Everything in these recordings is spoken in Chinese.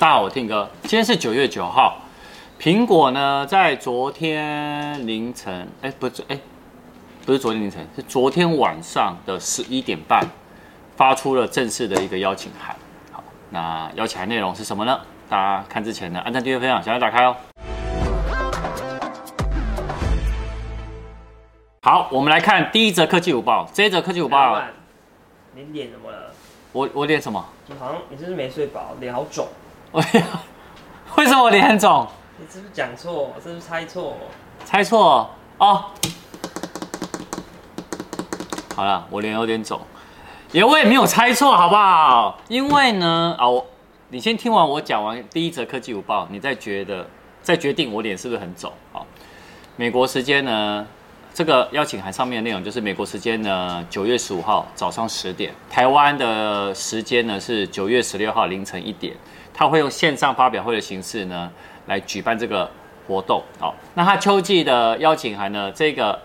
大家好，我 Tim 哥。今天是九月九号，苹果呢在昨天凌晨，哎，不是，哎，不是昨天凌晨，是昨天晚上的十一点半，发出了正式的一个邀请函。好，那邀请函内容是什么呢？大家看之前呢，按赞、订阅、分享，小要打开哦。好，我们来看第一则科技午报。这一则科技午报，你脸怎么了？我我脸什么？你好像你是不是没睡饱？脸好肿。为为什么我脸很肿？你是不是讲错？是不是猜错？猜错哦。好了，我脸有点肿，也我也没有猜错，好不好？因为呢，啊、哦，你先听完我讲完第一则科技午报，你再觉得再决定我脸是不是很肿。好，美国时间呢，这个邀请函上面的内容就是美国时间呢九月十五号早上十点，台湾的时间呢是九月十六号凌晨一点。他会用线上发表会的形式呢，来举办这个活动。好，那他秋季的邀请函呢，这个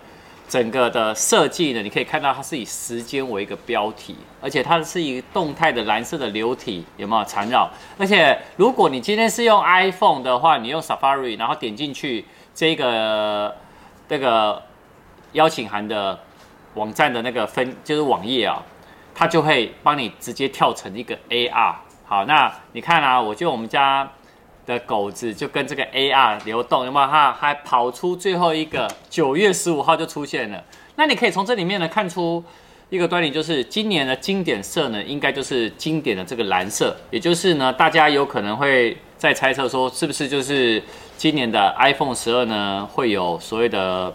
整个的设计呢，你可以看到它是以时间为一个标题，而且它是以动态的蓝色的流体有没有缠绕？而且如果你今天是用 iPhone 的话，你用 Safari，然后点进去这个这个邀请函的网站的那个分就是网页啊，它就会帮你直接跳成一个 AR。好，那你看啊，我就我们家的狗子就跟这个 AR 流动，有没有？它还跑出最后一个九月十五号就出现了。那你可以从这里面呢看出一个端倪，就是今年的经典色呢，应该就是经典的这个蓝色，也就是呢，大家有可能会在猜测说，是不是就是今年的 iPhone 十二呢会有所谓的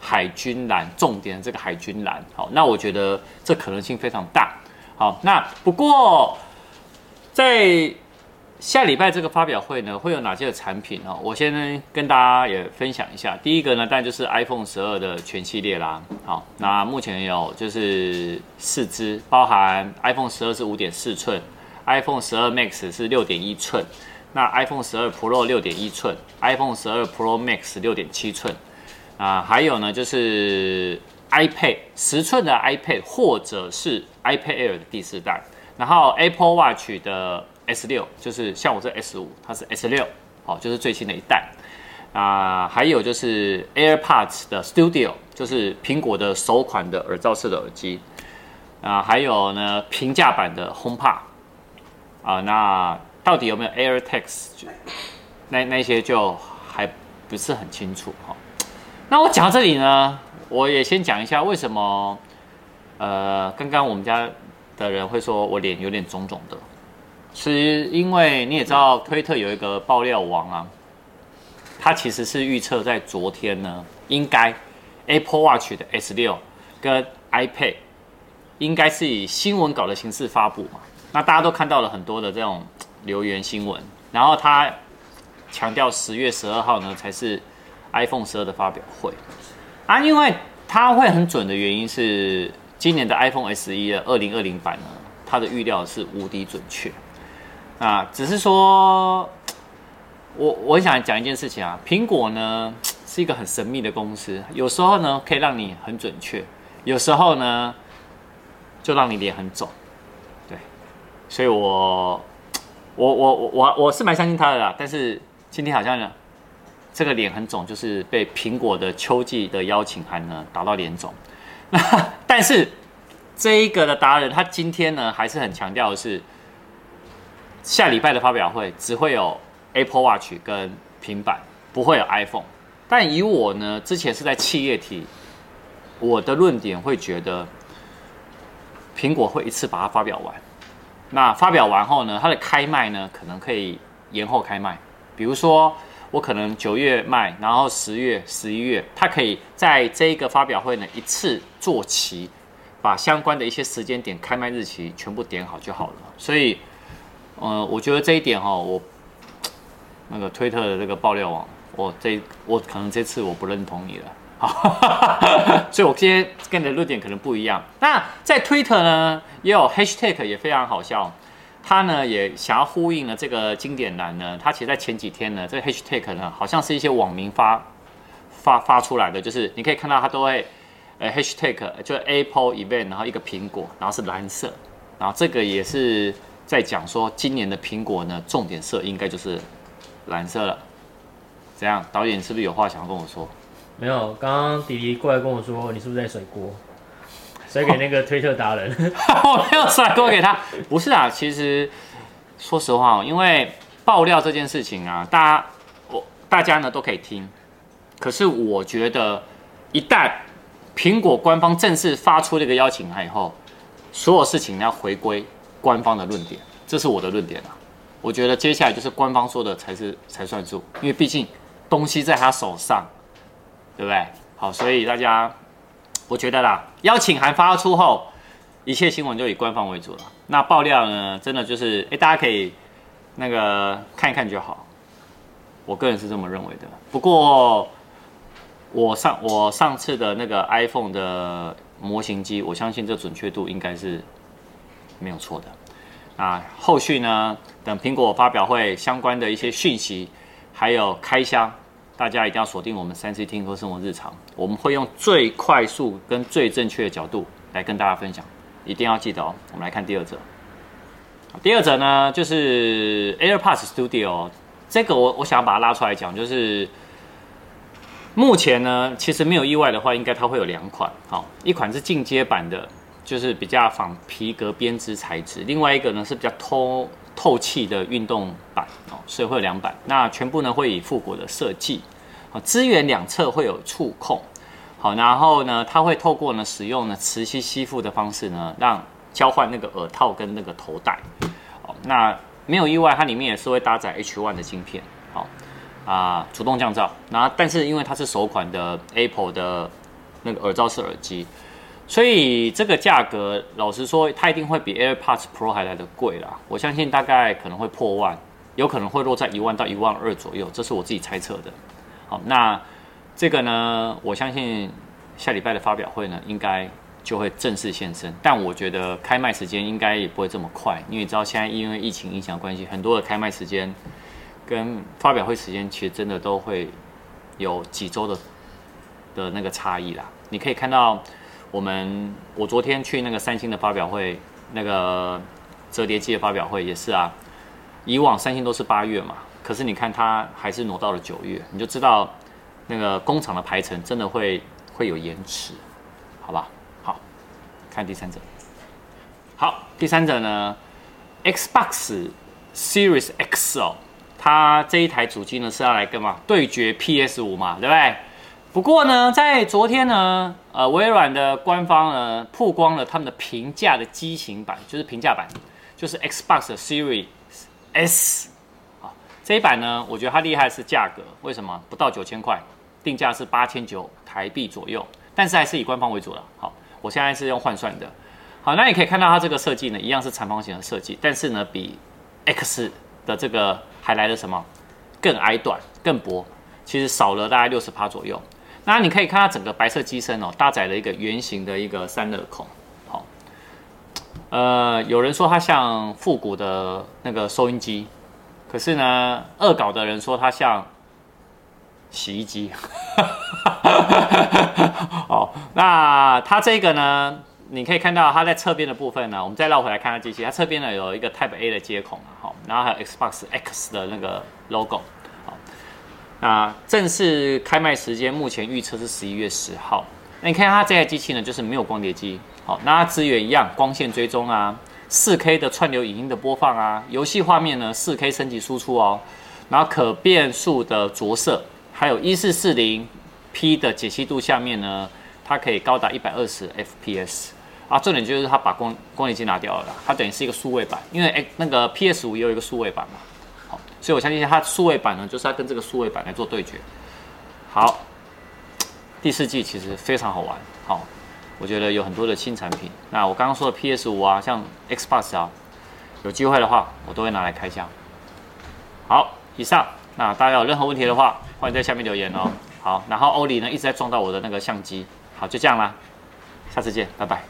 海军蓝，重点的这个海军蓝。好，那我觉得这可能性非常大。好，那不过。在下礼拜这个发表会呢，会有哪些的产品哦？我先跟大家也分享一下。第一个呢，当然就是 iPhone 十二的全系列啦。好，那目前有就是四支，包含 iPhone 十二是五点四寸，iPhone 十二 Max 是六点一寸，那 iPhone 十二 Pro 六点一寸，iPhone 十二 Pro Max 六点七寸，啊，还有呢就是 iPad 十寸的 iPad 或者是 iPad Air 的第四代。然后 Apple Watch 的 S 六就是像我这 S 五，它是 S 六，好，就是最新的一代啊。还有就是 AirPods 的 Studio，就是苹果的首款的耳罩式的耳机啊。还有呢，平价版的 HomePod 啊。那到底有没有 AirTags？那那些就还不是很清楚哈。那我讲到这里呢，我也先讲一下为什么呃，刚刚我们家。的人会说我脸有点肿肿的，是因为你也知道，推特有一个爆料王啊，他其实是预测在昨天呢，应该 Apple Watch 的 S 六跟 iPad 应该是以新闻稿的形式发布嘛。那大家都看到了很多的这种留言新闻，然后他强调十月十二号呢才是 iPhone 十二的发表会啊，因为他会很准的原因是。今年的 iPhone SE 的二零二零版呢，它的预料是无敌准确。啊，只是说，我我想讲一件事情啊，苹果呢是一个很神秘的公司，有时候呢可以让你很准确，有时候呢就让你脸很肿。对，所以我我我我我我是蛮相信他的啦，但是今天好像呢，这个脸很肿，就是被苹果的秋季的邀请函呢打到脸肿。那 但是这一个的达人，他今天呢还是很强调的是，下礼拜的发表会只会有 Apple Watch 跟平板，不会有 iPhone。但以我呢之前是在企业体，我的论点会觉得，苹果会一次把它发表完。那发表完后呢，它的开卖呢可能可以延后开卖，比如说。我可能九月卖，然后十月、十一月，它可以在这一个发表会呢一次做齐，把相关的一些时间点、开卖日期全部点好就好了。所以，呃，我觉得这一点哈，我那个推特的这个爆料网，我这我可能这次我不认同你了，所以我今天跟你的论点可能不一样。那在推特呢，也有 hashtag 也非常好笑。他呢也想要呼应了这个经典栏呢，他其实在前几天呢，这个 hashtag 呢好像是一些网民发发发出来的，就是你可以看到他都会呃 hashtag 就 Apple event，然后一个苹果，然后是蓝色，然后这个也是在讲说今年的苹果呢，重点色应该就是蓝色了。怎样？导演是不是有话想要跟我说？没有，刚刚迪迪过来跟我说，你是不是在甩锅？甩给那个推特达人？我没有甩锅给他，不是啊。其实说实话，因为爆料这件事情啊，大家我大家呢都可以听。可是我觉得，一旦苹果官方正式发出这个邀请函以后，所有事情要回归官方的论点，这是我的论点啊。我觉得接下来就是官方说的才是才算数，因为毕竟东西在他手上，对不对？好，所以大家，我觉得啦，邀请函发出后，一切新闻就以官方为主了。那爆料呢，真的就是，哎，大家可以那个看一看就好。我个人是这么认为的。不过。我上我上次的那个 iPhone 的模型机，我相信这准确度应该是没有错的。啊，后续呢，等苹果发表会相关的一些讯息，还有开箱，大家一定要锁定我们三 C 听说生活日常，我们会用最快速跟最正确的角度来跟大家分享，一定要记得哦。我们来看第二则，第二则呢就是 AirPods Studio，这个我我想要把它拉出来讲，就是。目前呢，其实没有意外的话，应该它会有两款，好，一款是进阶版的，就是比较仿皮革编织材质；另外一个呢是比较透透气的运动，哦，所以会有两版。那全部呢会以复古的设计，好，资源两侧会有触控，好，然后呢它会透过呢使用呢磁吸吸附的方式呢，让交换那个耳套跟那个头带，好，那没有意外，它里面也是会搭载 H1 的晶片，好。啊，主动降噪，然后但是因为它是首款的 Apple 的那个耳罩式耳机，所以这个价格老实说，它一定会比 AirPods Pro 还来得贵啦。我相信大概可能会破万，有可能会落在一万到一万二左右，这是我自己猜测的。好，那这个呢，我相信下礼拜的发表会呢，应该就会正式现身。但我觉得开卖时间应该也不会这么快，因为你知道现在因为疫情影响关系，很多的开卖时间。跟发表会时间其实真的都会有几周的的那个差异啦。你可以看到，我们我昨天去那个三星的发表会，那个折叠机的发表会也是啊。以往三星都是八月嘛，可是你看它还是挪到了九月，你就知道那个工厂的排程真的会会有延迟，好吧？好，看第三者。好，第三者呢，Xbox Series X 哦。它这一台主机呢是要来干嘛？对决 PS 五嘛，对不对？不过呢，在昨天呢，呃，微软的官方呢曝光了他们的平价的机型版，就是平价版，就是 Xbox Series S。啊，这一版呢，我觉得它厉害是价格，为什么？不到九千块，定价是八千九台币左右，但是还是以官方为主了。好，我现在是用换算的。好，那你可以看到它这个设计呢，一样是长方形的设计，但是呢，比 X 的这个。还来了什么？更矮短、更薄，其实少了大概六十趴左右。那你可以看它整个白色机身哦，搭载了一个圆形的一个散热孔。呃，有人说它像复古的那个收音机，可是呢，恶搞的人说它像洗衣机。好，那它这个呢？你可以看到它在侧边的部分呢，我们再绕回来看它机器，它侧边呢有一个 Type A 的接口啊，好，然后还有 Xbox X 的那个 logo，好，那正式开卖时间目前预测是十一月十号。那你看它这台机器呢，就是没有光碟机，好，那资源一样，光线追踪啊，四 K 的串流影音的播放啊，游戏画面呢四 K 升级输出哦，然后可变数的着色，还有一四四零 P 的解析度下面呢，它可以高达一百二十 FPS。啊，重点就是它把光光碟机拿掉了啦，它等于是一个数位版，因为哎，那个 PS 五也有一个数位版嘛，好，所以我相信它数位版呢，就是要跟这个数位版来做对决。好，第四季其实非常好玩，好，我觉得有很多的新产品。那我刚刚说的 PS 五啊，像 Xbox 啊，有机会的话，我都会拿来开箱。好，以上，那大家有任何问题的话，欢迎在下面留言哦。好，然后欧里呢一直在撞到我的那个相机，好，就这样啦，下次见，拜拜。